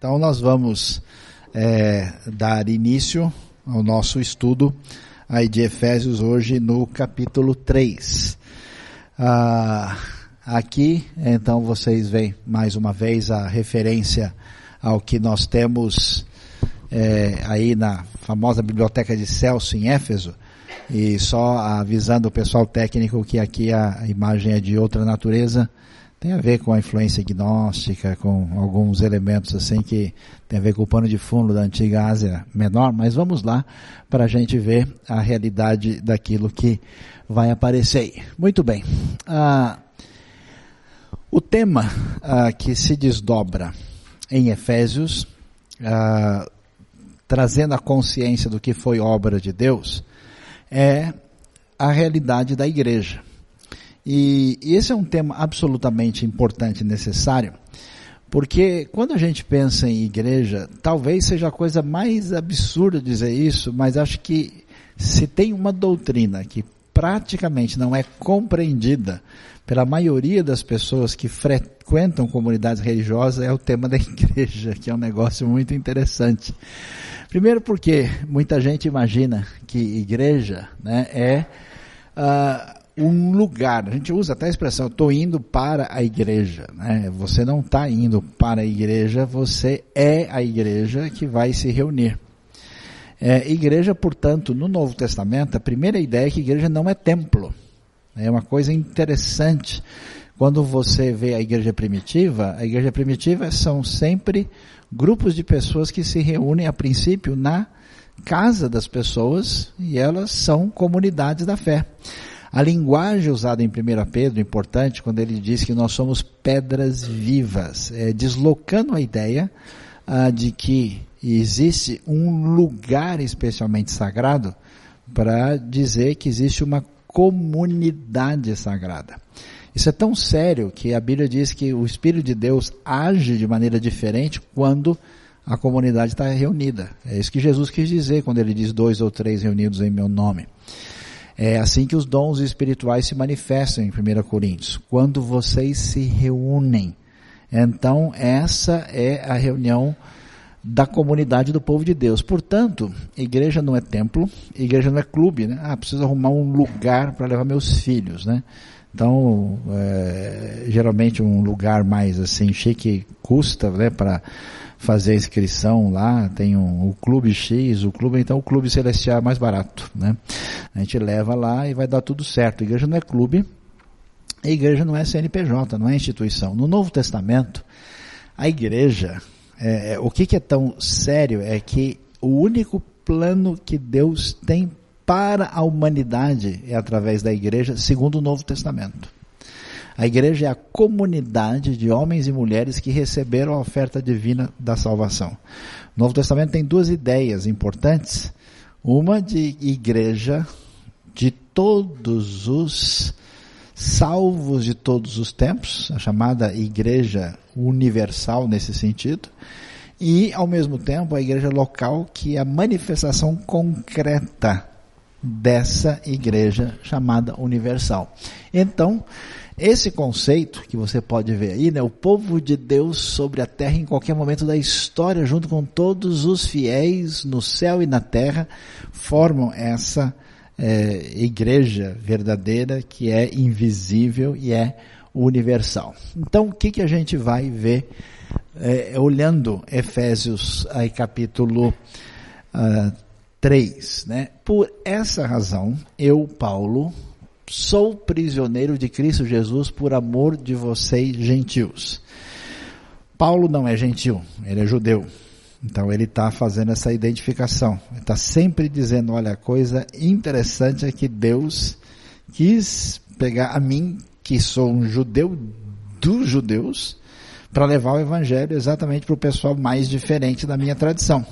Então nós vamos é, dar início ao nosso estudo aí de Efésios hoje no capítulo 3. Ah, aqui, então vocês veem mais uma vez a referência ao que nós temos é, aí na famosa biblioteca de Celso em Éfeso, e só avisando o pessoal técnico que aqui a imagem é de outra natureza, tem a ver com a influência gnóstica, com alguns elementos assim que tem a ver com o pano de fundo da antiga Ásia Menor, mas vamos lá para a gente ver a realidade daquilo que vai aparecer. Muito bem. Ah, o tema ah, que se desdobra em Efésios, ah, trazendo a consciência do que foi obra de Deus, é a realidade da igreja. E, esse é um tema absolutamente importante e necessário, porque quando a gente pensa em igreja, talvez seja a coisa mais absurda dizer isso, mas acho que se tem uma doutrina que praticamente não é compreendida pela maioria das pessoas que frequentam comunidades religiosas, é o tema da igreja, que é um negócio muito interessante. Primeiro porque muita gente imagina que igreja né, é uh, um lugar. A gente usa até a expressão, estou indo para a igreja. Né? Você não está indo para a igreja, você é a igreja que vai se reunir. É, igreja, portanto, no Novo Testamento, a primeira ideia é que igreja não é templo. É uma coisa interessante. Quando você vê a igreja primitiva, a igreja primitiva são sempre grupos de pessoas que se reúnem a princípio na casa das pessoas e elas são comunidades da fé. A linguagem usada em 1 Pedro, importante, quando ele diz que nós somos pedras vivas, é, deslocando a ideia ah, de que existe um lugar especialmente sagrado para dizer que existe uma comunidade sagrada. Isso é tão sério que a Bíblia diz que o Espírito de Deus age de maneira diferente quando a comunidade está reunida. É isso que Jesus quis dizer quando ele diz dois ou três reunidos em meu nome. É assim que os dons espirituais se manifestam em 1 Coríntios, quando vocês se reúnem. Então, essa é a reunião da comunidade do povo de Deus. Portanto, igreja não é templo, igreja não é clube, né? Ah, preciso arrumar um lugar para levar meus filhos, né? Então, é, geralmente um lugar mais assim chique custa, né, para fazer a inscrição lá, tem um, o clube X, o clube, então o clube celestial é mais barato, né? A gente leva lá e vai dar tudo certo. A igreja não é clube, a igreja não é CNPJ, não é instituição. No Novo Testamento, a igreja, é, é, o que, que é tão sério é que o único plano que Deus tem para a humanidade é através da igreja, segundo o Novo Testamento. A igreja é a comunidade de homens e mulheres que receberam a oferta divina da salvação. O Novo Testamento tem duas ideias importantes. Uma de igreja de todos os salvos de todos os tempos, a chamada igreja universal nesse sentido, e ao mesmo tempo a igreja local que é a manifestação concreta dessa igreja chamada universal. Então, esse conceito que você pode ver aí, né, o povo de Deus sobre a terra em qualquer momento da história, junto com todos os fiéis no céu e na terra, formam essa é, igreja verdadeira que é invisível e é universal. Então, o que, que a gente vai ver é, olhando Efésios aí, capítulo uh, 3, né? Por essa razão, eu, Paulo, sou prisioneiro de Cristo Jesus por amor de vocês gentios. Paulo não é gentil, ele é judeu. Então ele está fazendo essa identificação. Ele está sempre dizendo, olha, a coisa interessante é que Deus quis pegar a mim, que sou um judeu dos judeus, para levar o evangelho exatamente para o pessoal mais diferente da minha tradição.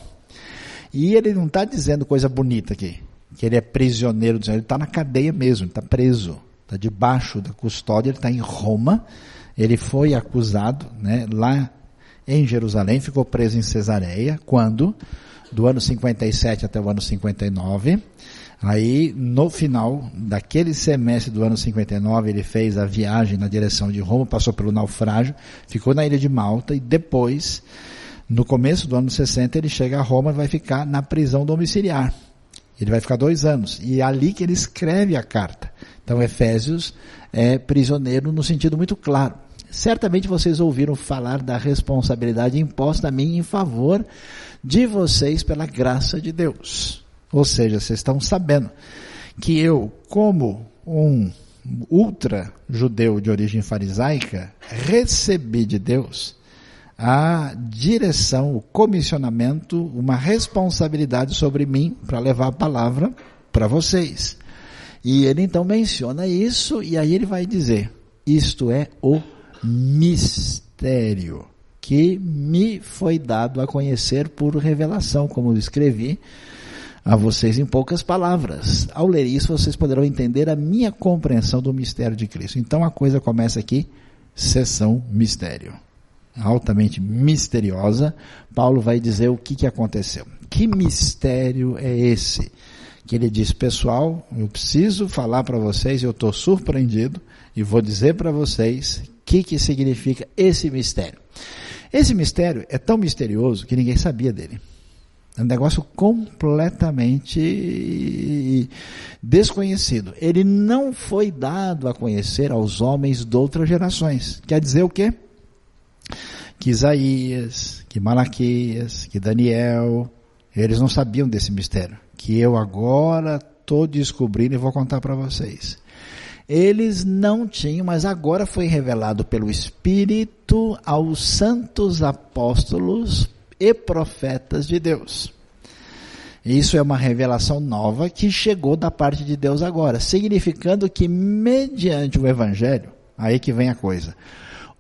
E ele não está dizendo coisa bonita aqui que ele é prisioneiro, ele está na cadeia mesmo, está preso, está debaixo da custódia, ele está em Roma, ele foi acusado, né, lá em Jerusalém, ficou preso em Cesareia, quando? Do ano 57 até o ano 59, Aí, no final daquele semestre do ano 59, ele fez a viagem na direção de Roma, passou pelo naufrágio, ficou na ilha de Malta e depois No começo do ano 60 ele chega a Roma e vai ficar na prisão domiciliar. Ele vai ficar dois anos. E é ali que ele escreve a carta. Então Efésios é prisioneiro no sentido muito claro. Certamente vocês ouviram falar da responsabilidade imposta a mim em favor de vocês pela graça de Deus. Ou seja, vocês estão sabendo que eu, como um ultra judeu de origem farisaica, recebi de Deus a direção, o comissionamento, uma responsabilidade sobre mim para levar a palavra para vocês. E ele então menciona isso e aí ele vai dizer: isto é o mistério que me foi dado a conhecer por revelação, como eu escrevi a vocês em poucas palavras. Ao ler isso, vocês poderão entender a minha compreensão do mistério de Cristo. Então a coisa começa aqui, sessão mistério. Altamente misteriosa, Paulo vai dizer o que, que aconteceu. Que mistério é esse? Que ele diz, pessoal, eu preciso falar para vocês, eu estou surpreendido, e vou dizer para vocês o que, que significa esse mistério. Esse mistério é tão misterioso que ninguém sabia dele. É um negócio completamente desconhecido. Ele não foi dado a conhecer aos homens de outras gerações. Quer dizer o quê? Que Isaías, que Malaquias, que Daniel, eles não sabiam desse mistério. Que eu agora estou descobrindo e vou contar para vocês. Eles não tinham, mas agora foi revelado pelo Espírito aos santos apóstolos e profetas de Deus. Isso é uma revelação nova que chegou da parte de Deus agora, significando que mediante o evangelho, aí que vem a coisa.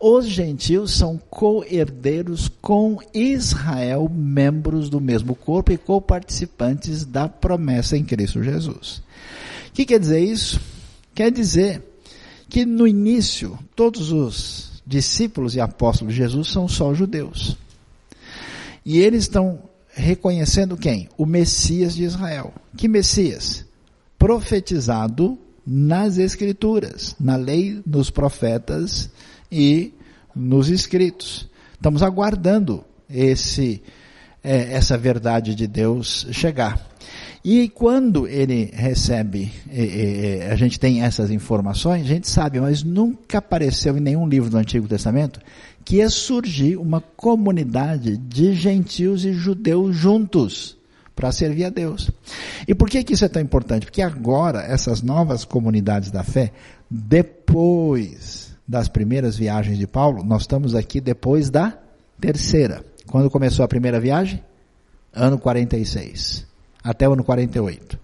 Os gentios são co-herdeiros com Israel, membros do mesmo corpo e co-participantes da promessa em Cristo Jesus. O que quer dizer isso? Quer dizer que no início todos os discípulos e apóstolos de Jesus são só judeus. E eles estão reconhecendo quem? O Messias de Israel. Que Messias? Profetizado nas Escrituras, na lei, nos profetas e nos escritos. Estamos aguardando esse, é, essa verdade de Deus chegar. E quando ele recebe, é, é, a gente tem essas informações, a gente sabe, mas nunca apareceu em nenhum livro do Antigo Testamento que ia surgir uma comunidade de gentios e judeus juntos para servir a Deus. E por que, que isso é tão importante? Porque agora essas novas comunidades da fé, depois das primeiras viagens de Paulo, nós estamos aqui depois da terceira. Quando começou a primeira viagem? Ano 46, até o ano 48.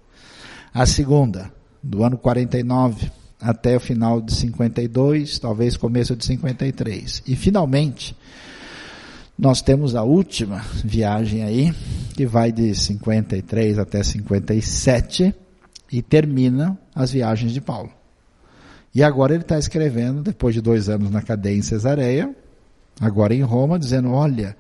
A segunda, do ano 49 até o final de 52, talvez começo de 53. E finalmente, nós temos a última viagem aí, que vai de 53 até 57 e termina as viagens de Paulo. E agora ele está escrevendo, depois de dois anos na cadeia em Cesareia, agora em Roma, dizendo: olha,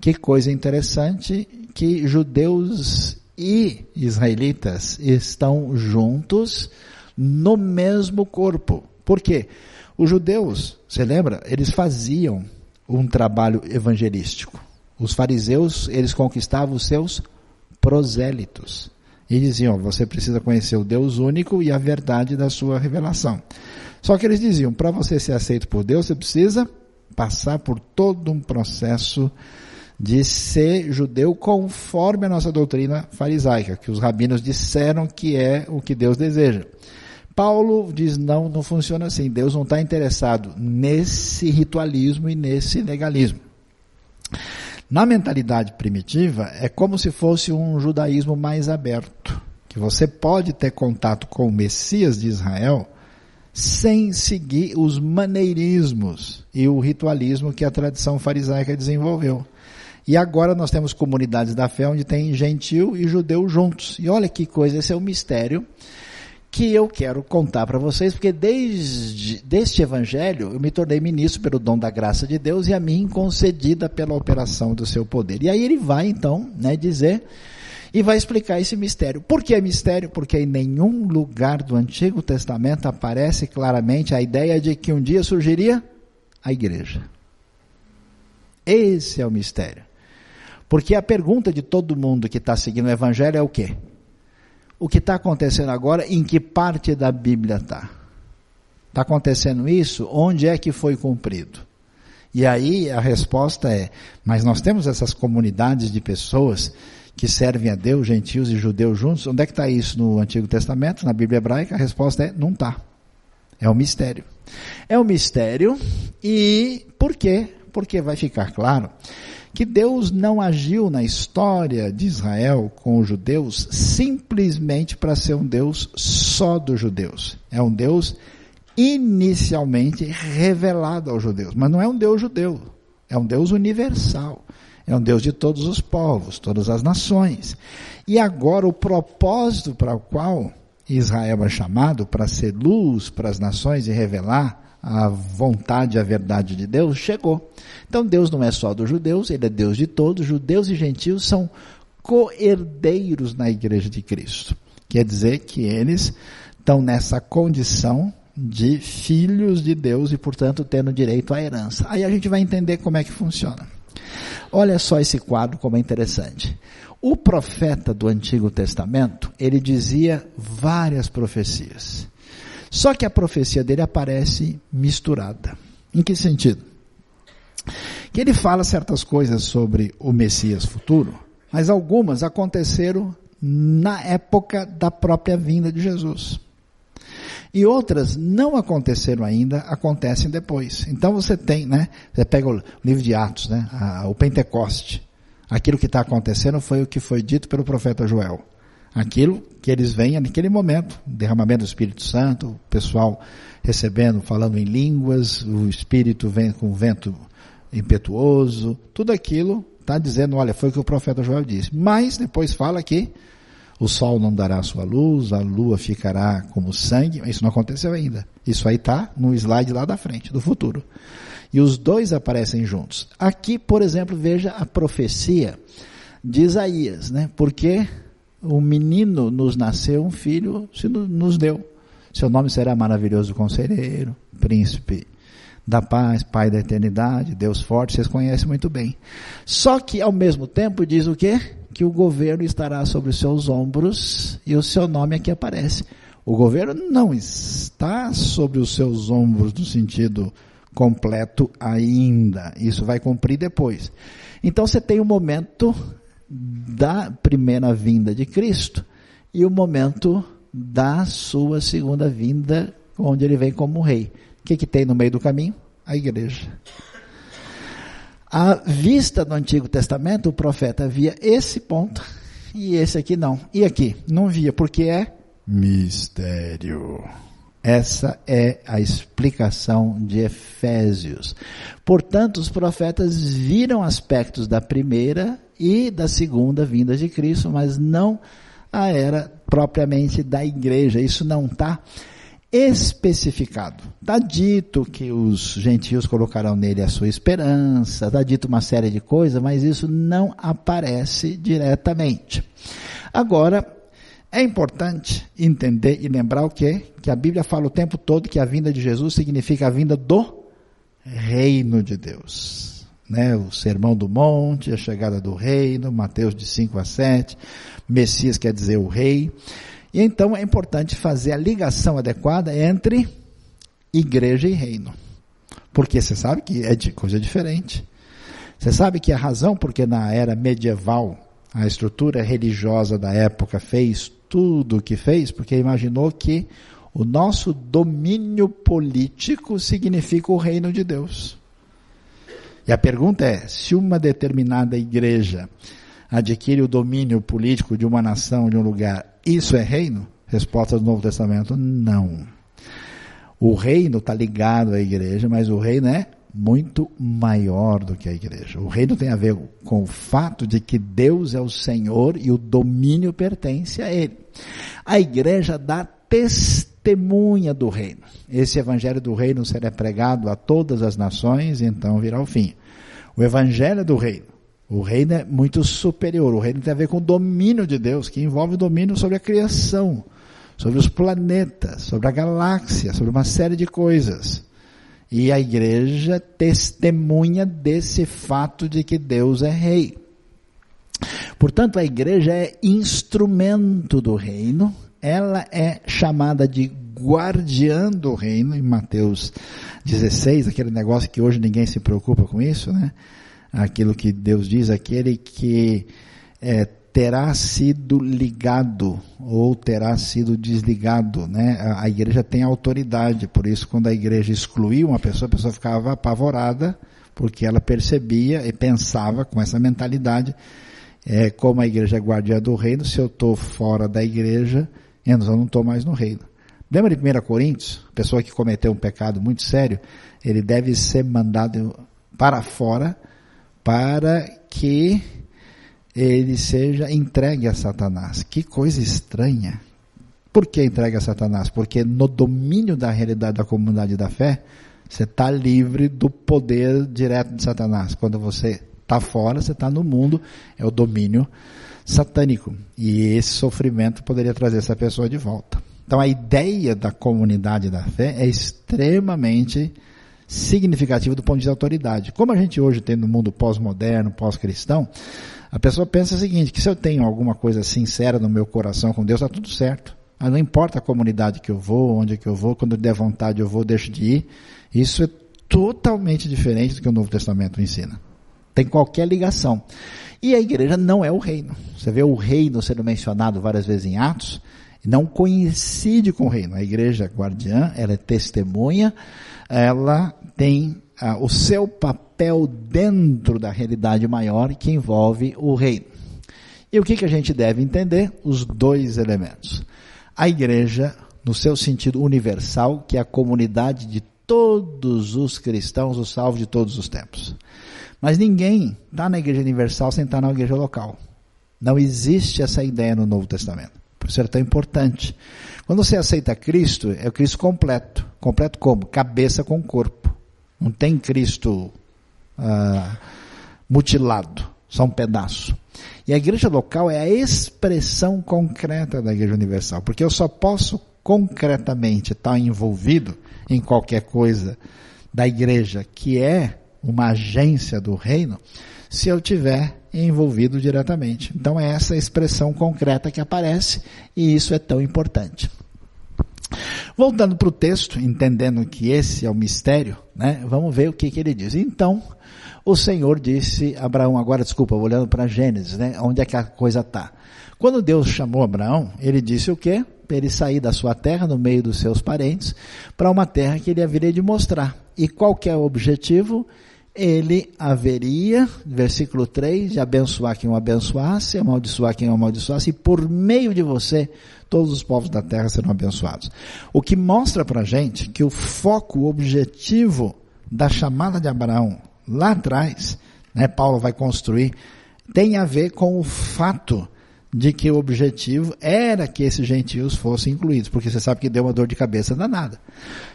que coisa interessante que judeus e israelitas estão juntos no mesmo corpo. Por quê? Os judeus, você lembra? Eles faziam um trabalho evangelístico. Os fariseus, eles conquistavam os seus prosélitos. E diziam, você precisa conhecer o Deus único e a verdade da sua revelação. Só que eles diziam, para você ser aceito por Deus, você precisa passar por todo um processo de ser judeu conforme a nossa doutrina farisaica, que os rabinos disseram que é o que Deus deseja. Paulo diz: não, não funciona assim. Deus não está interessado nesse ritualismo e nesse legalismo. Na mentalidade primitiva, é como se fosse um judaísmo mais aberto, que você pode ter contato com o Messias de Israel sem seguir os maneirismos e o ritualismo que a tradição farisaica desenvolveu. E agora nós temos comunidades da fé onde tem gentil e judeu juntos. E olha que coisa, esse é o mistério que eu quero contar para vocês, porque desde deste evangelho eu me tornei ministro pelo dom da graça de Deus e a mim concedida pela operação do seu poder. E aí ele vai então, né, dizer e vai explicar esse mistério. Por que é mistério? Porque em nenhum lugar do Antigo Testamento aparece claramente a ideia de que um dia surgiria a igreja. Esse é o mistério. Porque a pergunta de todo mundo que está seguindo o Evangelho é o quê? O que está acontecendo agora, em que parte da Bíblia está? Está acontecendo isso? Onde é que foi cumprido? E aí a resposta é: mas nós temos essas comunidades de pessoas que servem a Deus, gentios e judeus juntos. Onde é que está isso no Antigo Testamento, na Bíblia hebraica? A resposta é: não está. É um mistério. É um mistério e por quê? Porque vai ficar claro que Deus não agiu na história de Israel com os judeus simplesmente para ser um Deus só dos judeus. É um Deus inicialmente revelado aos judeus. Mas não é um Deus judeu, é um Deus universal. É um Deus de todos os povos, todas as nações. E agora o propósito para o qual Israel é chamado, para ser luz para as nações e revelar a vontade a verdade de Deus, chegou. Então Deus não é só dos judeus, ele é Deus de todos, judeus e gentios são co-herdeiros na igreja de Cristo. Quer dizer que eles estão nessa condição de filhos de Deus e, portanto, tendo direito à herança. Aí a gente vai entender como é que funciona. Olha só esse quadro como é interessante. O profeta do Antigo Testamento, ele dizia várias profecias. Só que a profecia dele aparece misturada. Em que sentido? Que ele fala certas coisas sobre o Messias futuro, mas algumas aconteceram na época da própria vinda de Jesus. E outras não aconteceram ainda, acontecem depois. Então você tem, né? Você pega o livro de Atos, né? o Pentecoste. Aquilo que está acontecendo foi o que foi dito pelo profeta Joel. Aquilo que eles veem naquele momento, derramamento do Espírito Santo, o pessoal recebendo, falando em línguas, o Espírito vem com vento impetuoso, tudo aquilo está dizendo, olha, foi o que o profeta Joel disse. Mas depois fala que o sol não dará sua luz, a lua ficará como sangue. Isso não aconteceu ainda. Isso aí está no slide lá da frente, do futuro. E os dois aparecem juntos. Aqui, por exemplo, veja a profecia de Isaías, né? Porque o menino nos nasceu, um filho se nos deu. Seu nome será maravilhoso conselheiro, príncipe da paz, pai da eternidade, Deus forte, vocês conhecem muito bem. Só que ao mesmo tempo diz o quê? Que o governo estará sobre os seus ombros e o seu nome aqui aparece. O governo não está sobre os seus ombros no sentido completo ainda. Isso vai cumprir depois. Então você tem o momento da primeira vinda de Cristo e o momento da sua segunda vinda, onde ele vem como rei. O que, que tem no meio do caminho? A igreja. À vista do Antigo Testamento, o profeta via esse ponto e esse aqui não. E aqui? Não via, porque é mistério. Essa é a explicação de Efésios. Portanto, os profetas viram aspectos da primeira e da segunda vinda de Cristo, mas não a era propriamente da igreja. Isso não está especificado. Está dito que os gentios colocarão nele a sua esperança, está dito uma série de coisas, mas isso não aparece diretamente. Agora, é importante entender e lembrar o que? Que a Bíblia fala o tempo todo que a vinda de Jesus significa a vinda do reino de Deus. Né? O sermão do monte, a chegada do reino, Mateus de 5 a 7, Messias quer dizer o rei. E então é importante fazer a ligação adequada entre igreja e reino. Porque você sabe que é de coisa diferente. Você sabe que a razão porque na era medieval a estrutura religiosa da época fez tudo o que fez, porque imaginou que o nosso domínio político significa o reino de Deus. E a pergunta é: se uma determinada igreja adquire o domínio político de uma nação, de um lugar, isso é reino? Resposta do Novo Testamento: não. O reino está ligado à igreja, mas o reino é muito maior do que a igreja. O reino tem a ver com o fato de que Deus é o Senhor e o domínio pertence a Ele. A igreja dá testemunha do reino. Esse evangelho do reino será pregado a todas as nações, então virá o fim. O evangelho do reino o reino é muito superior. O reino tem a ver com o domínio de Deus, que envolve o domínio sobre a criação, sobre os planetas, sobre a galáxia, sobre uma série de coisas. E a igreja testemunha desse fato de que Deus é rei. Portanto, a igreja é instrumento do reino, ela é chamada de guardiã do reino, em Mateus 16, aquele negócio que hoje ninguém se preocupa com isso, né? Aquilo que Deus diz, aquele que é, terá sido ligado ou terá sido desligado, né? A, a igreja tem autoridade, por isso quando a igreja excluiu uma pessoa, a pessoa ficava apavorada, porque ela percebia e pensava com essa mentalidade, é, como a igreja é guardiã do reino, se eu estou fora da igreja, eu não estou mais no reino. Lembra de 1 Coríntios? Pessoa que cometeu um pecado muito sério, ele deve ser mandado para fora para que ele seja entregue a Satanás. Que coisa estranha. Por que entregue a Satanás? Porque no domínio da realidade da comunidade da fé, você está livre do poder direto de Satanás. Quando você está fora, você está no mundo, é o domínio satânico. E esse sofrimento poderia trazer essa pessoa de volta. Então a ideia da comunidade da fé é extremamente significativa do ponto de vista da autoridade. Como a gente hoje tem no mundo pós-moderno, pós-cristão, a pessoa pensa o seguinte, que se eu tenho alguma coisa sincera no meu coração com Deus, está tudo certo. Mas não importa a comunidade que eu vou, onde que eu vou, quando der vontade eu vou, deixo de ir. Isso é totalmente diferente do que o Novo Testamento ensina. Tem qualquer ligação. E a igreja não é o reino. Você vê o reino sendo mencionado várias vezes em Atos, não coincide com o reino. A igreja guardiã, ela é testemunha, ela tem ah, o seu papel dentro da realidade maior que envolve o reino. E o que, que a gente deve entender? Os dois elementos. A igreja, no seu sentido universal, que é a comunidade de todos os cristãos, o salvo de todos os tempos. Mas ninguém está na igreja universal sem estar na igreja local. Não existe essa ideia no Novo Testamento. Por isso é tão importante. Quando você aceita Cristo, é o Cristo completo. Completo como? Cabeça com corpo. Não tem Cristo ah, mutilado, só um pedaço. E a igreja local é a expressão concreta da igreja universal, porque eu só posso concretamente estar envolvido em qualquer coisa da igreja que é uma agência do reino, se eu tiver envolvido diretamente. Então é essa expressão concreta que aparece e isso é tão importante. Voltando para o texto, entendendo que esse é o mistério, né, vamos ver o que, que ele diz. Então, o Senhor disse a Abraão, agora desculpa, olhando para Gênesis, né, onde é que a coisa está. Quando Deus chamou Abraão, ele disse o quê? Para ele sair da sua terra, no meio dos seus parentes, para uma terra que ele haveria de mostrar. E qual que é o objetivo? Ele haveria, versículo 3, de abençoar quem o abençoasse, amaldiçoar quem o amaldiçoasse, e por meio de você, todos os povos da terra serão abençoados. O que mostra para gente que o foco, o objetivo da chamada de Abraão lá atrás, né, Paulo vai construir, tem a ver com o fato de que o objetivo era que esses gentios fossem incluídos, porque você sabe que deu uma dor de cabeça danada.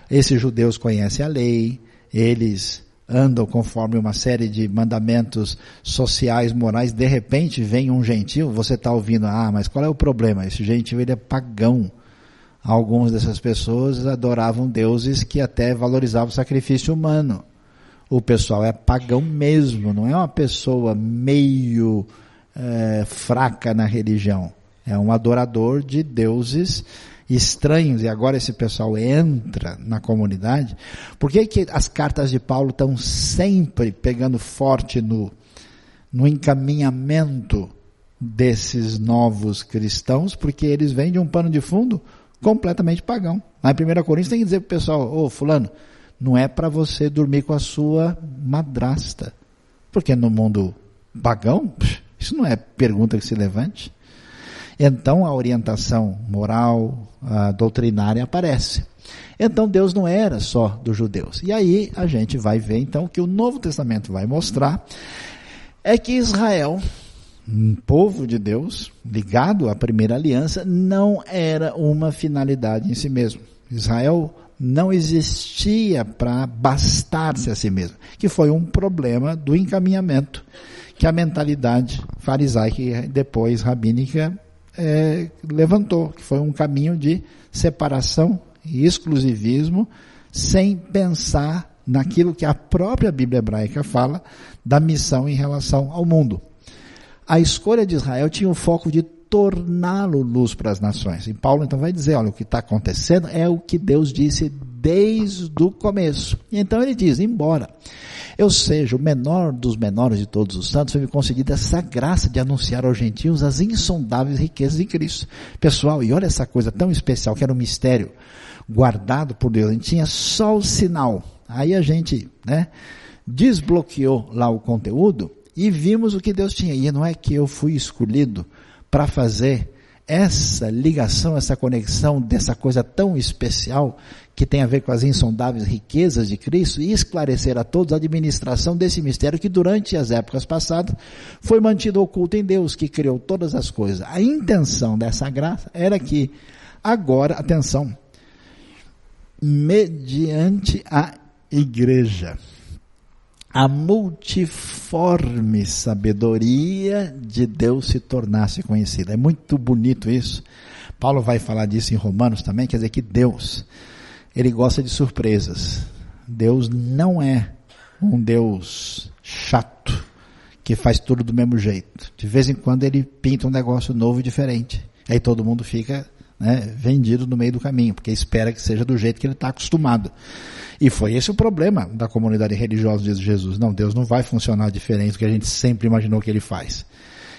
Esses judeus conhecem a lei, eles andam conforme uma série de mandamentos sociais, morais, de repente vem um gentil, você está ouvindo, ah, mas qual é o problema? Esse gentil ele é pagão. Algumas dessas pessoas adoravam deuses que até valorizavam o sacrifício humano. O pessoal é pagão mesmo, não é uma pessoa meio é, fraca na religião. É um adorador de deuses estranhos, e agora esse pessoal entra na comunidade, por que, que as cartas de Paulo estão sempre pegando forte no, no encaminhamento desses novos cristãos? Porque eles vêm de um pano de fundo completamente pagão. Em 1 Coríntios tem que dizer para o pessoal, ô fulano, não é para você dormir com a sua madrasta. Porque no mundo pagão, isso não é pergunta que se levante. Então a orientação moral, a doutrinária aparece. Então Deus não era só dos judeus. E aí a gente vai ver então que o Novo Testamento vai mostrar é que Israel, um povo de Deus, ligado à primeira aliança, não era uma finalidade em si mesmo. Israel não existia para bastar-se a si mesmo, que foi um problema do encaminhamento que a mentalidade farisaica e depois rabínica é, levantou, que foi um caminho de separação e exclusivismo, sem pensar naquilo que a própria Bíblia hebraica fala da missão em relação ao mundo. a escolha de Israel tinha o foco de torná-lo luz para as nações. E Paulo então vai dizer, olha, o que está acontecendo é o que Deus disse desde o começo. E então ele diz, embora eu seja o menor dos menores de todos os santos, foi-me concedida essa graça de anunciar aos gentios as insondáveis riquezas de Cristo. Pessoal, e olha essa coisa tão especial, que era um mistério guardado por Deus, a gente tinha só o sinal. Aí a gente, né, desbloqueou lá o conteúdo e vimos o que Deus tinha. E não é que eu fui escolhido para fazer essa ligação, essa conexão dessa coisa tão especial que tem a ver com as insondáveis riquezas de Cristo e esclarecer a todos a administração desse mistério que durante as épocas passadas foi mantido oculto em Deus, que criou todas as coisas. A intenção dessa graça era que agora, atenção, mediante a igreja, a multiforme sabedoria de Deus se tornasse conhecida. É muito bonito isso. Paulo vai falar disso em Romanos também, quer dizer que Deus, ele gosta de surpresas. Deus não é um Deus chato, que faz tudo do mesmo jeito. De vez em quando ele pinta um negócio novo e diferente. Aí todo mundo fica né, vendido no meio do caminho, porque espera que seja do jeito que ele está acostumado. E foi esse o problema da comunidade religiosa de Jesus. Não, Deus não vai funcionar diferente do que a gente sempre imaginou que ele faz.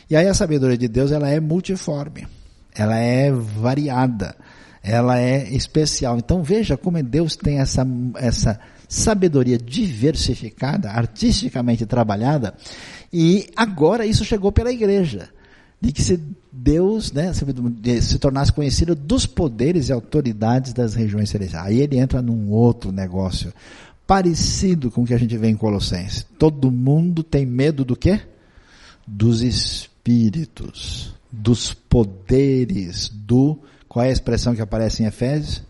E aí a sabedoria de Deus, ela é multiforme. Ela é variada. Ela é especial. Então veja como Deus tem essa, essa sabedoria diversificada, artisticamente trabalhada. E agora isso chegou pela igreja de que se Deus né, se tornasse conhecido dos poderes e autoridades das regiões celestiais. Aí ele entra num outro negócio, parecido com o que a gente vê em Colossenses. Todo mundo tem medo do quê? Dos espíritos, dos poderes, do. Qual é a expressão que aparece em Efésios?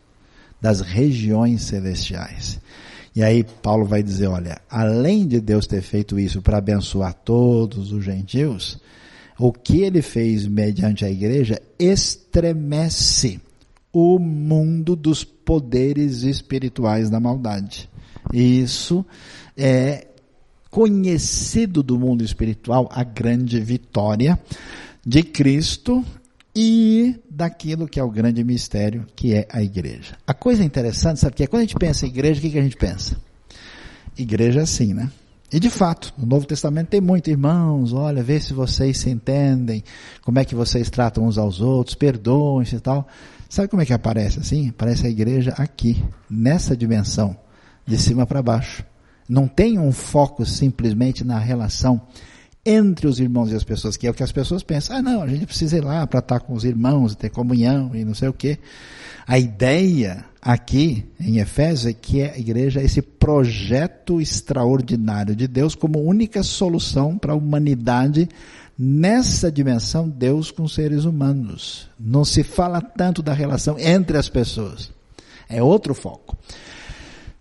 Das regiões celestiais. E aí Paulo vai dizer, olha, além de Deus ter feito isso para abençoar todos os gentios, o que ele fez mediante a igreja estremece o mundo dos poderes espirituais da maldade. Isso é conhecido do mundo espiritual a grande vitória de Cristo e daquilo que é o grande mistério que é a igreja. A coisa interessante, sabe que é quando a gente pensa em igreja, o que, que a gente pensa? Igreja é assim, né? E de fato, no Novo Testamento tem muito, irmãos, olha, vê se vocês se entendem, como é que vocês tratam uns aos outros, perdoem-se e tal. Sabe como é que aparece assim? Aparece a igreja aqui, nessa dimensão, de cima para baixo. Não tem um foco simplesmente na relação entre os irmãos e as pessoas, que é o que as pessoas pensam. Ah, não, a gente precisa ir lá para estar com os irmãos, ter comunhão e não sei o quê. A ideia aqui em Efésios é que a igreja é esse projeto extraordinário de Deus como única solução para a humanidade nessa dimensão Deus com seres humanos. Não se fala tanto da relação entre as pessoas. É outro foco.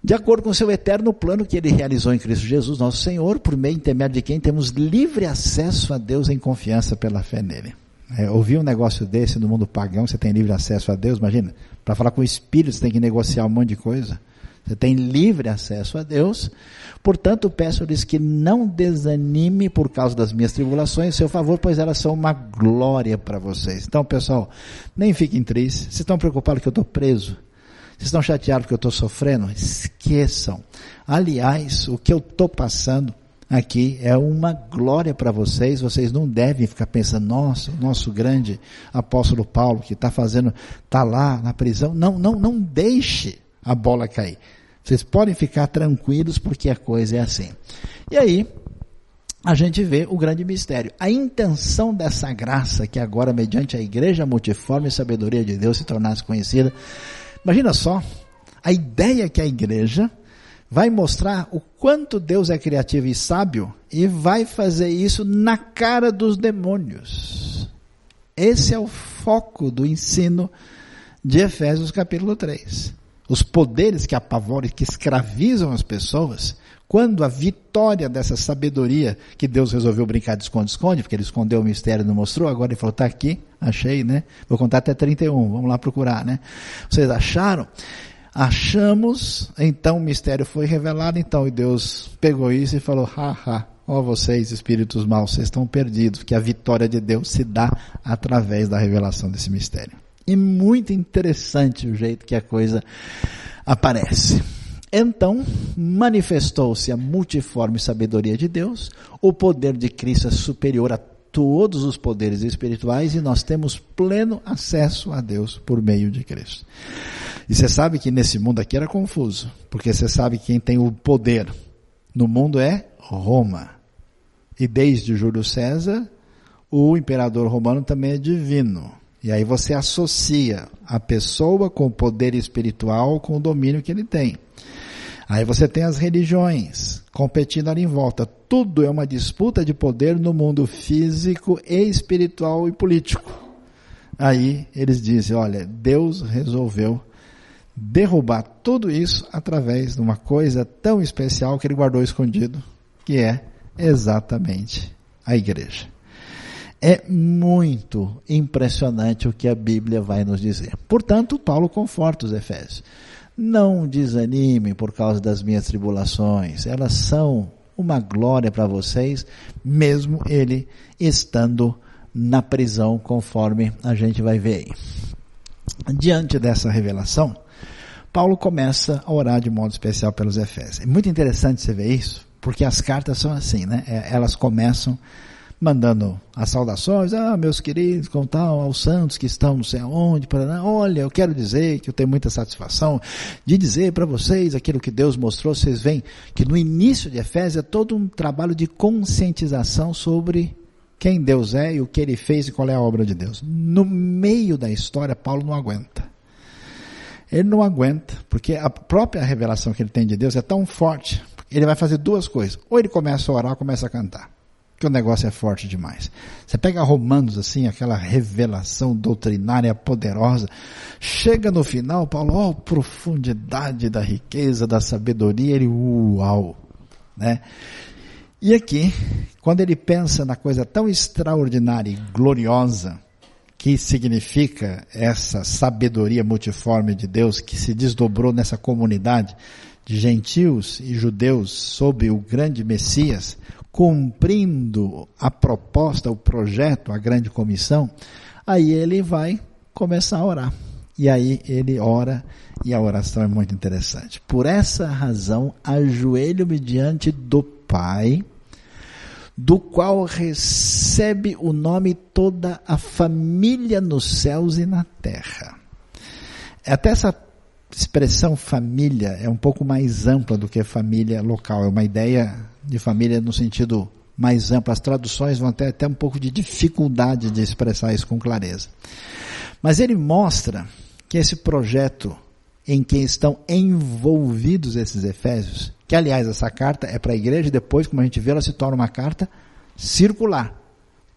De acordo com o seu eterno plano que ele realizou em Cristo Jesus, nosso Senhor, por meio intermédio de quem temos livre acesso a Deus em confiança pela fé nele. É, ouvir um negócio desse no mundo pagão, você tem livre acesso a Deus, imagina. Para falar com o Espírito, você tem que negociar um monte de coisa. Você tem livre acesso a Deus. Portanto, peço-lhes que não desanime por causa das minhas tribulações, seu favor, pois elas são uma glória para vocês. Então, pessoal, nem fiquem tristes. Vocês estão preocupados que eu estou preso? Vocês estão chateados porque eu estou sofrendo? Esqueçam. Aliás, o que eu estou passando aqui é uma glória para vocês. Vocês não devem ficar pensando, nossa, o nosso grande apóstolo Paulo que está fazendo, está lá na prisão. Não, não, não deixe a bola cair. Vocês podem ficar tranquilos porque a coisa é assim. E aí, a gente vê o grande mistério. A intenção dessa graça que agora, mediante a igreja multiforme e sabedoria de Deus, se tornasse conhecida. Imagina só, a ideia que a igreja vai mostrar o quanto Deus é criativo e sábio e vai fazer isso na cara dos demônios. Esse é o foco do ensino de Efésios capítulo 3. Os poderes que apavoram e que escravizam as pessoas, quando a vitória dessa sabedoria que Deus resolveu brincar de esconde-esconde, porque ele escondeu o mistério e não mostrou, agora ele falou, tá aqui, achei, né? Vou contar até 31, vamos lá procurar, né? Vocês acharam? Achamos, então o mistério foi revelado, então, e Deus pegou isso e falou, haha, ó vocês, espíritos maus, vocês estão perdidos, que a vitória de Deus se dá através da revelação desse mistério. E muito interessante o jeito que a coisa aparece. Então, manifestou-se a multiforme sabedoria de Deus, o poder de Cristo é superior a todos os poderes espirituais e nós temos pleno acesso a Deus por meio de Cristo. E você sabe que nesse mundo aqui era confuso, porque você sabe que quem tem o poder no mundo é Roma. E desde Júlio César, o imperador romano também é divino. E aí você associa a pessoa com o poder espiritual com o domínio que ele tem. Aí você tem as religiões competindo ali em volta. Tudo é uma disputa de poder no mundo físico e espiritual e político. Aí eles dizem, olha, Deus resolveu derrubar tudo isso através de uma coisa tão especial que ele guardou escondido, que é exatamente a igreja. É muito impressionante o que a Bíblia vai nos dizer. Portanto, Paulo conforta os Efésios. Não desanimem por causa das minhas tribulações, elas são uma glória para vocês, mesmo ele estando na prisão, conforme a gente vai ver aí. Diante dessa revelação, Paulo começa a orar de modo especial pelos Efésios. É muito interessante você ver isso, porque as cartas são assim, né? É, elas começam mandando as saudações, ah, meus queridos, com tal, aos santos que estão não sei aonde, para olha, eu quero dizer que eu tenho muita satisfação de dizer para vocês aquilo que Deus mostrou, vocês veem que no início de Efésios é todo um trabalho de conscientização sobre quem Deus é e o que ele fez e qual é a obra de Deus. No meio da história, Paulo não aguenta. Ele não aguenta, porque a própria revelação que ele tem de Deus é tão forte, ele vai fazer duas coisas. Ou ele começa a orar ou começa a cantar que o negócio é forte demais. Você pega Romanos assim, aquela revelação doutrinária poderosa, chega no final, Paulo, ó, oh, profundidade da riqueza, da sabedoria, ele, uau, né? E aqui, quando ele pensa na coisa tão extraordinária e gloriosa, que significa essa sabedoria multiforme de Deus que se desdobrou nessa comunidade de gentios e judeus sob o grande Messias, cumprindo a proposta, o projeto, a grande comissão, aí ele vai começar a orar. E aí ele ora e a oração é muito interessante. Por essa razão, ajoelho-me diante do Pai, do qual recebe o nome toda a família nos céus e na terra. Até essa expressão família é um pouco mais ampla do que família local, é uma ideia de família no sentido mais amplo. As traduções vão ter até um pouco de dificuldade de expressar isso com clareza. Mas ele mostra que esse projeto em que estão envolvidos esses Efésios, que aliás essa carta é para a igreja e depois, como a gente vê, ela se torna uma carta circular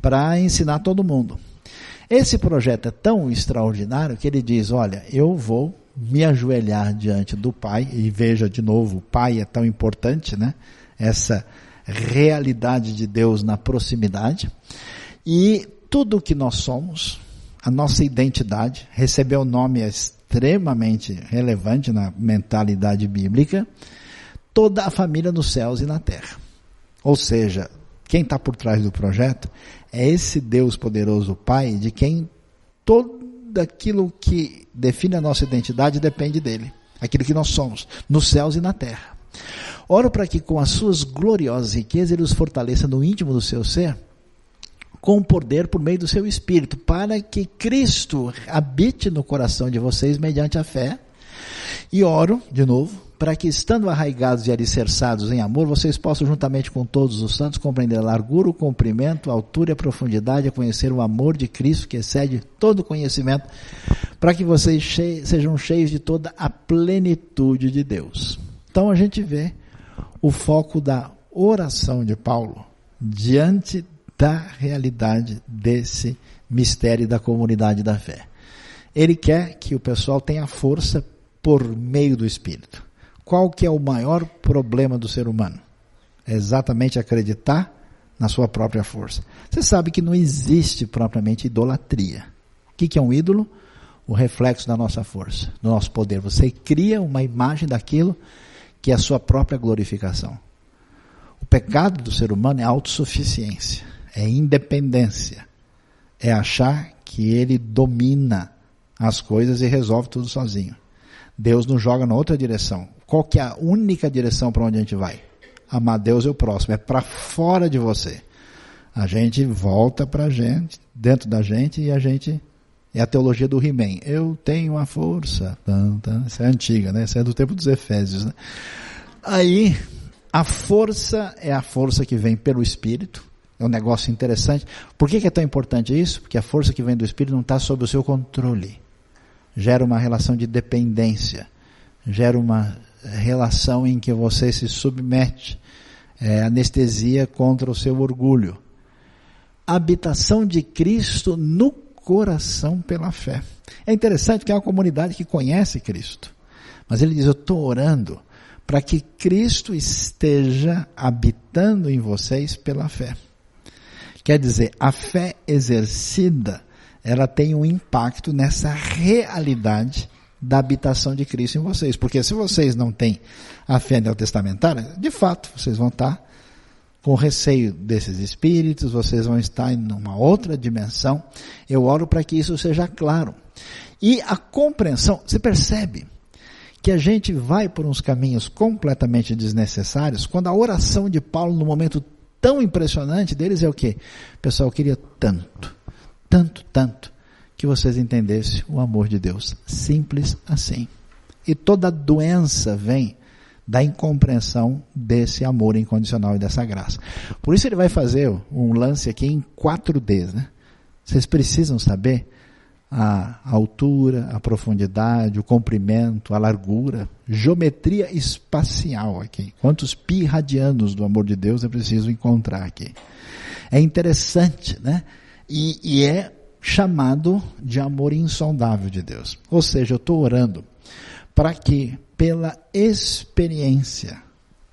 para ensinar todo mundo. Esse projeto é tão extraordinário que ele diz: olha, eu vou me ajoelhar diante do Pai, e veja de novo, o Pai é tão importante, né? essa realidade de Deus na proximidade. E tudo o que nós somos, a nossa identidade, recebeu um nome extremamente relevante na mentalidade bíblica, toda a família nos céus e na terra. Ou seja, quem está por trás do projeto é esse Deus poderoso Pai, de quem todo aquilo que define a nossa identidade depende dele. Aquilo que nós somos, nos céus e na terra. Oro para que com as suas gloriosas riquezas ele os fortaleça no íntimo do seu ser, com poder por meio do seu espírito, para que Cristo habite no coração de vocês mediante a fé. E oro, de novo, para que estando arraigados e alicerçados em amor, vocês possam juntamente com todos os santos compreender a largura, o comprimento, a altura e a profundidade, a conhecer o amor de Cristo que excede todo conhecimento, para que vocês sejam cheios de toda a plenitude de Deus. Então a gente vê o foco da oração de Paulo diante da realidade desse mistério da comunidade da fé. Ele quer que o pessoal tenha força por meio do Espírito. Qual que é o maior problema do ser humano? É exatamente acreditar na sua própria força. Você sabe que não existe propriamente idolatria. O que, que é um ídolo? O reflexo da nossa força, do nosso poder. Você cria uma imagem daquilo que é a sua própria glorificação. O pecado do ser humano é autossuficiência, é independência, é achar que ele domina as coisas e resolve tudo sozinho. Deus nos joga na outra direção. Qual que é a única direção para onde a gente vai? Amar Deus e o próximo. É para fora de você. A gente volta para a gente, dentro da gente, e a gente é a teologia do He-Man. Eu tenho a força. Essa é antiga, né? Essa é do tempo dos Efésios, né? Aí, a força é a força que vem pelo Espírito. É um negócio interessante. Por que é tão importante isso? Porque a força que vem do Espírito não está sob o seu controle. Gera uma relação de dependência. Gera uma relação em que você se submete. É, anestesia contra o seu orgulho. Habitação de Cristo no coração pela fé. É interessante que é uma comunidade que conhece Cristo. Mas ele diz: Eu estou orando para que Cristo esteja habitando em vocês pela fé. Quer dizer, a fé exercida, ela tem um impacto nessa realidade da habitação de Cristo em vocês. Porque se vocês não têm a fé neotestamentária, de fato, vocês vão estar com receio desses espíritos, vocês vão estar em uma outra dimensão. Eu oro para que isso seja claro. E a compreensão, você percebe que a gente vai por uns caminhos completamente desnecessários quando a oração de Paulo no momento tão impressionante deles é o quê? Pessoal, eu queria tanto, tanto, tanto que vocês entendessem o amor de Deus. Simples assim. E toda doença vem da incompreensão desse amor incondicional e dessa graça. Por isso ele vai fazer um lance aqui em 4Ds, né? Vocês precisam saber a altura, a profundidade, o comprimento, a largura, geometria espacial aqui. Quantos pi radianos do amor de Deus é preciso encontrar aqui? É interessante, né? E, e é chamado de amor insondável de Deus. Ou seja, eu estou orando para que pela experiência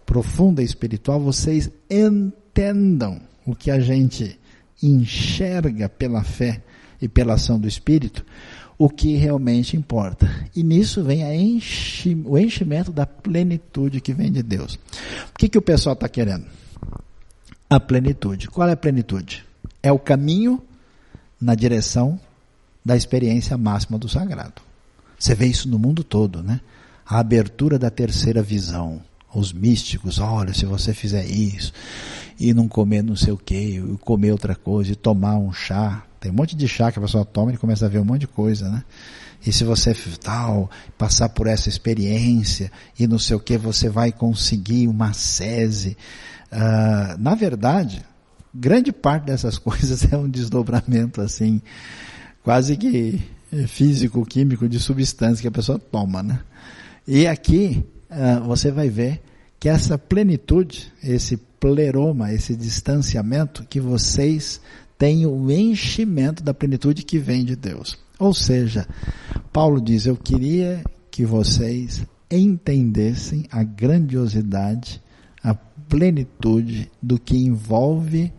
profunda espiritual, vocês entendam o que a gente enxerga pela fé e pela ação do Espírito, o que realmente importa. E nisso vem o enchimento da plenitude que vem de Deus. O que, que o pessoal está querendo? A plenitude. Qual é a plenitude? É o caminho na direção da experiência máxima do sagrado. Você vê isso no mundo todo, né? a abertura da terceira visão. Os místicos, olha, se você fizer isso, e não comer não sei o que, e comer outra coisa, e tomar um chá. Tem um monte de chá que a pessoa toma e começa a ver um monte de coisa, né? E se você tal, passar por essa experiência e não sei o que, você vai conseguir uma sese. Uh, na verdade, grande parte dessas coisas é um desdobramento assim, quase que físico, químico de substância que a pessoa toma, né? E aqui uh, você vai ver que essa plenitude, esse pleroma, esse distanciamento, que vocês têm o enchimento da plenitude que vem de Deus. Ou seja, Paulo diz: Eu queria que vocês entendessem a grandiosidade, a plenitude do que envolve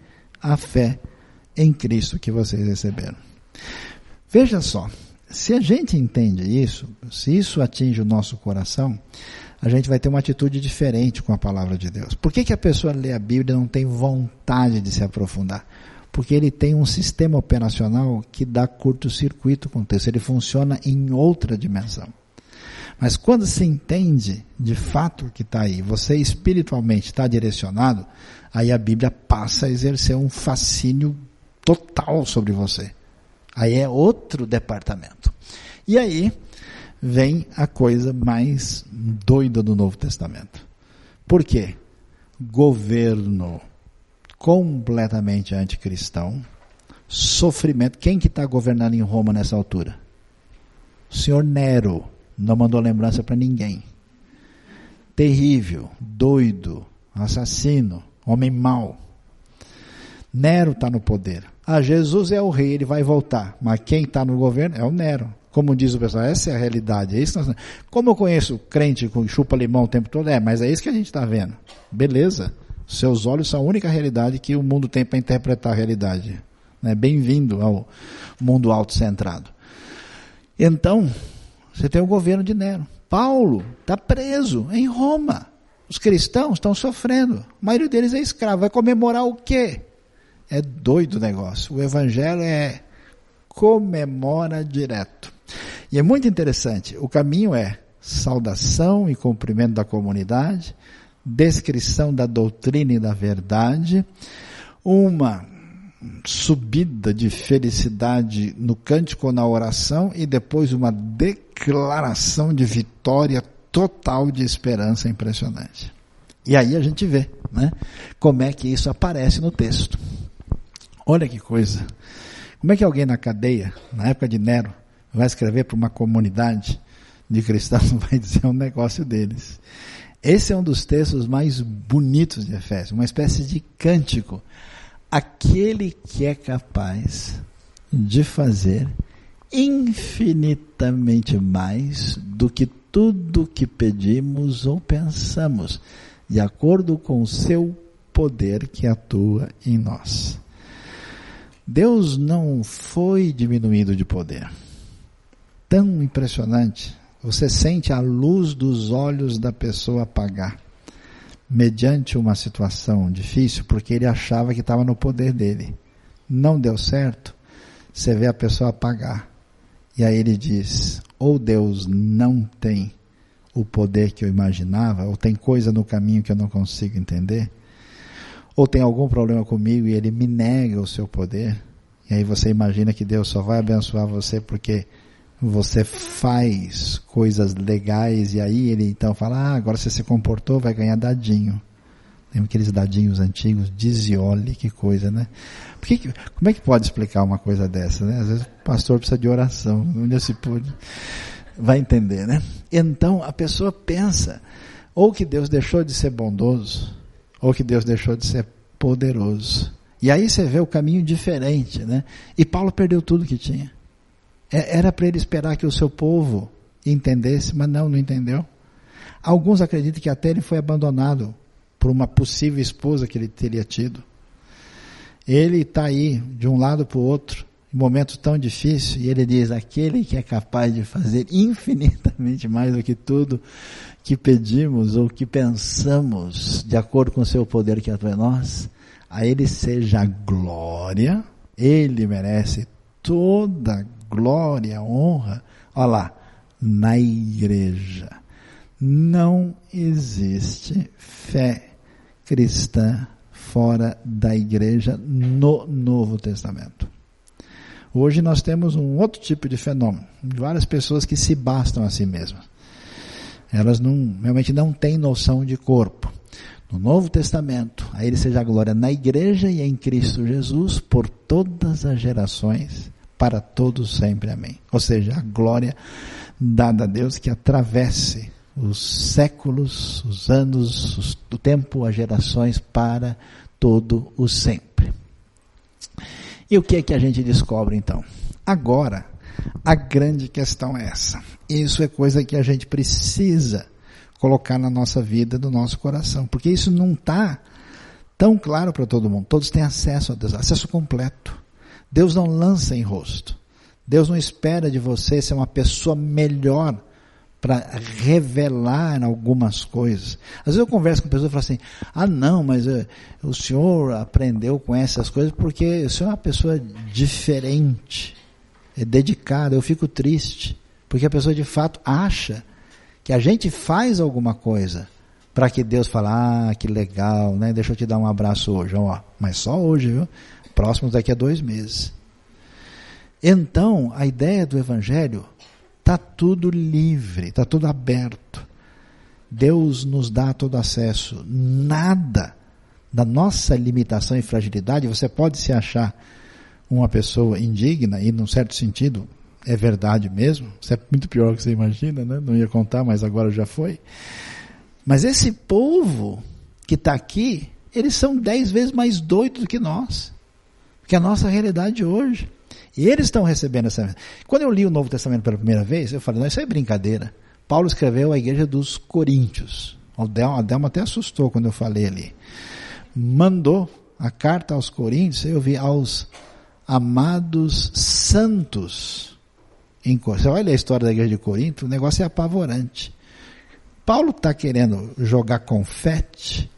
a fé em Cristo que vocês receberam. Veja só, se a gente entende isso, se isso atinge o nosso coração, a gente vai ter uma atitude diferente com a palavra de Deus. Por que, que a pessoa lê a Bíblia e não tem vontade de se aprofundar? Porque ele tem um sistema operacional que dá curto-circuito com o texto, ele funciona em outra dimensão. Mas quando se entende de fato que está aí, você espiritualmente está direcionado, aí a Bíblia passa a exercer um fascínio total sobre você. Aí é outro departamento. E aí vem a coisa mais doida do Novo Testamento. Por quê? Governo completamente anticristão, sofrimento. Quem que está governando em Roma nessa altura? O senhor Nero não mandou lembrança para ninguém. Terrível, doido, assassino, homem mau. Nero está no poder. Ah, Jesus é o rei, ele vai voltar. Mas quem está no governo é o Nero. Como diz o pessoal, essa é a realidade. É isso nós... Como eu conheço crente com chupa limão o tempo todo, é, mas é isso que a gente está vendo. Beleza. Seus olhos são a única realidade que o mundo tem para interpretar a realidade. Né? Bem-vindo ao mundo autocentrado. Então, você tem o governo de Nero. Paulo está preso em Roma. Os cristãos estão sofrendo. A maioria deles é escravo. Vai comemorar o quê? É doido o negócio. O evangelho é comemora direto. E é muito interessante. O caminho é saudação e cumprimento da comunidade, descrição da doutrina e da verdade, uma subida de felicidade no cântico ou na oração e depois uma declaração de vitória total de esperança impressionante. E aí a gente vê, né, como é que isso aparece no texto. Olha que coisa. Como é que alguém na cadeia, na época de Nero, vai escrever para uma comunidade de cristãos vai dizer um negócio deles? Esse é um dos textos mais bonitos de Efésios, uma espécie de cântico. Aquele que é capaz de fazer infinitamente mais do que tudo que pedimos ou pensamos, de acordo com o seu poder que atua em nós. Deus não foi diminuído de poder. Tão impressionante. Você sente a luz dos olhos da pessoa apagar, mediante uma situação difícil, porque ele achava que estava no poder dele. Não deu certo, você vê a pessoa apagar. E aí ele diz: ou Deus não tem o poder que eu imaginava, ou tem coisa no caminho que eu não consigo entender, ou tem algum problema comigo e ele me nega o seu poder, e aí você imagina que Deus só vai abençoar você porque você faz coisas legais e aí ele então fala, ah, agora você se comportou, vai ganhar dadinho. Lembra aqueles dadinhos antigos, diziole, que coisa, né? Porque, como é que pode explicar uma coisa dessa, né? Às vezes o pastor precisa de oração, onde se pode, vai entender, né? Então a pessoa pensa, ou que Deus deixou de ser bondoso, ou que Deus deixou de ser poderoso. E aí você vê o caminho diferente, né? E Paulo perdeu tudo que tinha. É, era para ele esperar que o seu povo entendesse, mas não, não entendeu. Alguns acreditam que até ele foi abandonado por uma possível esposa que ele teria tido. Ele está aí de um lado para o outro, em momentos tão difíceis, e ele diz: aquele que é capaz de fazer infinitamente mais do que tudo que pedimos ou que pensamos, de acordo com o seu poder que atua em nós, a ele seja glória, ele merece toda glória, honra. Olha lá, na igreja. Não existe fé cristã fora da igreja no Novo Testamento. Hoje nós temos um outro tipo de fenômeno, várias pessoas que se bastam a si mesmas. Elas não, realmente não têm noção de corpo. No Novo Testamento, a Ele seja a glória na igreja e em Cristo Jesus por todas as gerações, para todos sempre. Amém. Ou seja, a glória dada a Deus que atravesse os séculos, os anos, os, o tempo, as gerações para todo o sempre. E o que é que a gente descobre então? Agora, a grande questão é essa. Isso é coisa que a gente precisa colocar na nossa vida, no nosso coração, porque isso não está tão claro para todo mundo. Todos têm acesso a Deus, acesso completo. Deus não lança em rosto. Deus não espera de você ser uma pessoa melhor para revelar algumas coisas. Às vezes eu converso com pessoas e falo assim: ah, não, mas uh, o senhor aprendeu com essas coisas porque o senhor é uma pessoa diferente, é dedicada. Eu fico triste, porque a pessoa de fato acha que a gente faz alguma coisa para que Deus fale: ah, que legal, né? Deixa eu te dar um abraço hoje, ó, mas só hoje, viu? Próximos daqui a dois meses. Então, a ideia do Evangelho Está tudo livre, está tudo aberto. Deus nos dá todo acesso. Nada da nossa limitação e fragilidade, você pode se achar uma pessoa indigna, e num certo sentido é verdade mesmo, isso é muito pior do que você imagina, né? não ia contar, mas agora já foi. Mas esse povo que está aqui, eles são dez vezes mais doidos do que nós, que a nossa realidade hoje. E eles estão recebendo essa. Quando eu li o Novo Testamento pela primeira vez, eu falei, não, isso é brincadeira. Paulo escreveu a igreja dos Coríntios. A Delma, Delma até assustou quando eu falei ali. Mandou a carta aos Coríntios, eu vi aos amados santos. Você olha a história da igreja de Corinto, o negócio é apavorante. Paulo está querendo jogar confete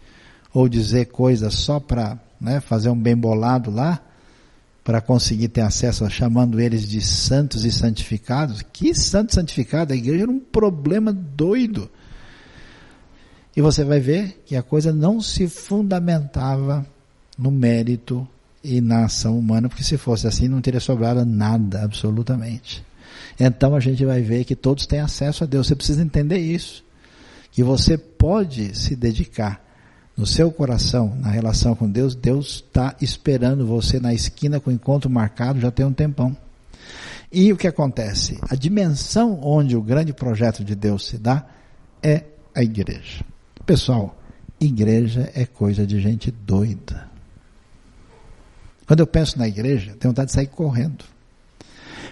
ou dizer coisas só para né, fazer um bem bolado lá, para conseguir ter acesso, chamando eles de santos e santificados. Que santo santificado? A igreja era um problema doido. E você vai ver que a coisa não se fundamentava no mérito e na ação humana, porque se fosse assim não teria sobrado nada, absolutamente. Então a gente vai ver que todos têm acesso a Deus. Você precisa entender isso. Que você pode se dedicar no seu coração, na relação com Deus, Deus está esperando você na esquina com o encontro marcado já tem um tempão. E o que acontece? A dimensão onde o grande projeto de Deus se dá é a igreja. Pessoal, igreja é coisa de gente doida. Quando eu penso na igreja, tenho vontade de sair correndo.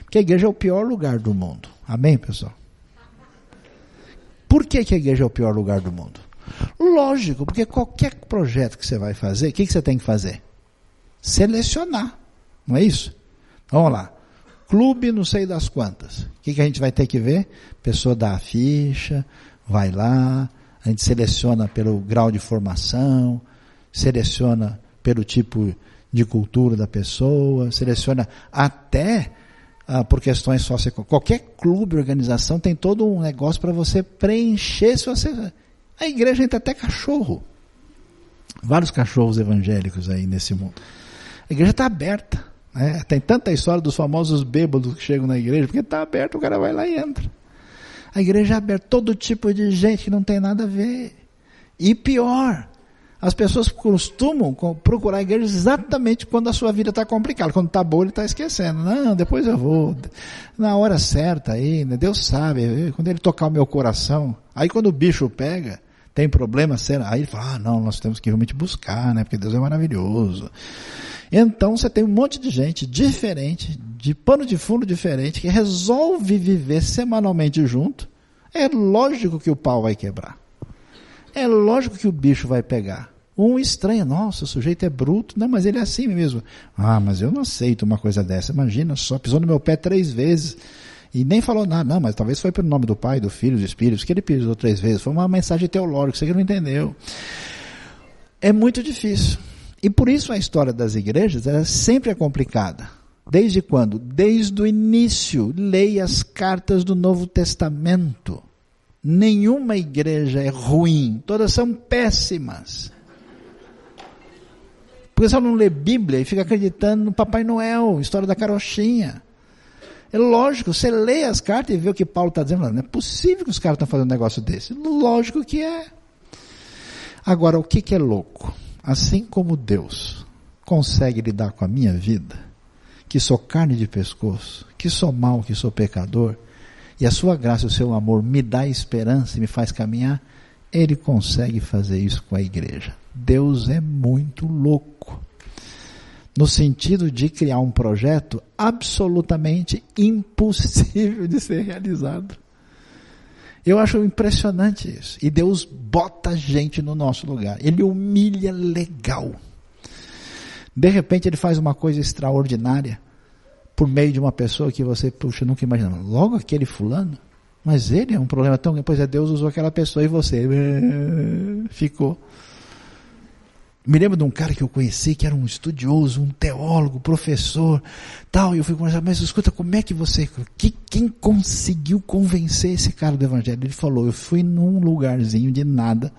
Porque a igreja é o pior lugar do mundo. Amém, pessoal? Por que, que a igreja é o pior lugar do mundo? Lógico, porque qualquer projeto que você vai fazer, o que, que você tem que fazer? Selecionar. Não é isso? Vamos lá. Clube não sei das quantas. O que, que a gente vai ter que ver? Pessoa dá a ficha, vai lá, a gente seleciona pelo grau de formação, seleciona pelo tipo de cultura da pessoa, seleciona até ah, por questões socioeconômicas. Qualquer clube, organização tem todo um negócio para você preencher se você a igreja entra até cachorro. Vários cachorros evangélicos aí nesse mundo. A igreja está aberta. Né? Tem tanta história dos famosos bêbados que chegam na igreja, porque está aberto, o cara vai lá e entra. A igreja é aberta, todo tipo de gente que não tem nada a ver. E pior, as pessoas costumam procurar a igreja exatamente quando a sua vida está complicada. Quando está boa, ele está esquecendo. Não, depois eu vou. Na hora certa aí, né? Deus sabe. Quando ele tocar o meu coração. Aí quando o bicho pega, tem problema, será? Aí ele fala, ah, não, nós temos que realmente buscar, né? Porque Deus é maravilhoso. Então você tem um monte de gente diferente, de pano de fundo diferente, que resolve viver semanalmente junto. É lógico que o pau vai quebrar. É lógico que o bicho vai pegar. Um estranha, nossa, o sujeito é bruto. Não, mas ele é assim mesmo. Ah, mas eu não aceito uma coisa dessa. Imagina, só pisou no meu pé três vezes. E nem falou nada, não, mas talvez foi pelo nome do Pai, do Filho, dos Espíritos, que ele pisou três vezes. Foi uma mensagem teológica, você que não entendeu. É muito difícil. E por isso a história das igrejas ela sempre é complicada. Desde quando? Desde o início. Leia as cartas do Novo Testamento. Nenhuma igreja é ruim, todas são péssimas. Você não lê Bíblia e fica acreditando no Papai Noel, história da carochinha. É lógico, você lê as cartas e vê o que Paulo está dizendo. Não é possível que os caras estão fazendo um negócio desse. Lógico que é. Agora, o que, que é louco? Assim como Deus consegue lidar com a minha vida, que sou carne de pescoço, que sou mal, que sou pecador, e a sua graça o seu amor me dá esperança e me faz caminhar, ele consegue fazer isso com a igreja. Deus é muito louco no sentido de criar um projeto absolutamente impossível de ser realizado. Eu acho impressionante isso. E Deus bota gente no nosso lugar. Ele humilha legal. De repente ele faz uma coisa extraordinária por meio de uma pessoa que você, puxa, nunca imaginava. Logo aquele fulano. Mas ele é um problema tão grande. Pois é, Deus usou aquela pessoa e você ficou. Me lembro de um cara que eu conheci que era um estudioso, um teólogo, professor, tal, e eu fui conversar, mas escuta, como é que você, que, quem conseguiu convencer esse cara do evangelho? Ele falou, eu fui num lugarzinho de nada,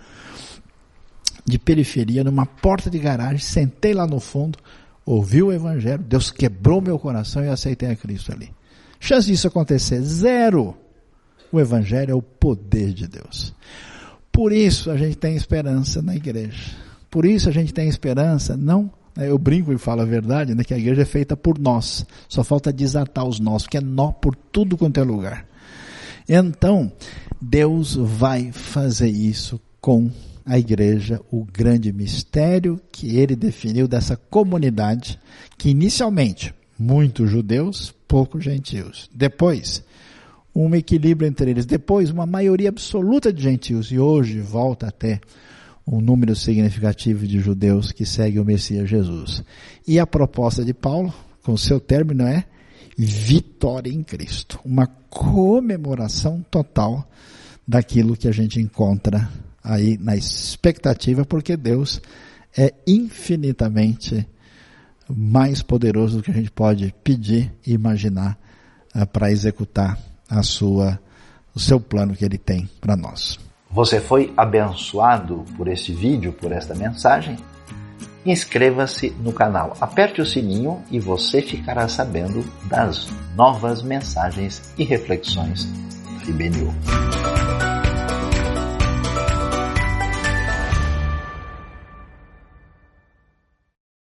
de periferia, numa porta de garagem, sentei lá no fundo, ouvi o evangelho, Deus quebrou meu coração e aceitei a Cristo ali. Chance disso acontecer, zero. O evangelho é o poder de Deus. Por isso a gente tem esperança na igreja por isso a gente tem esperança, não né, eu brinco e falo a verdade, né, que a igreja é feita por nós. Só falta desatar os nós, porque é nó por tudo quanto é lugar. Então, Deus vai fazer isso com a igreja, o grande mistério que ele definiu dessa comunidade, que inicialmente, muitos judeus, poucos gentios. Depois, um equilíbrio entre eles. Depois, uma maioria absoluta de gentios. E hoje volta até um número significativo de judeus que seguem o Messias Jesus. E a proposta de Paulo, com seu término, é vitória em Cristo. Uma comemoração total daquilo que a gente encontra aí na expectativa, porque Deus é infinitamente mais poderoso do que a gente pode pedir e imaginar uh, para executar a sua, o seu plano que Ele tem para nós. Você foi abençoado por este vídeo, por esta mensagem? Inscreva-se no canal, aperte o sininho e você ficará sabendo das novas mensagens e reflexões da IBNU.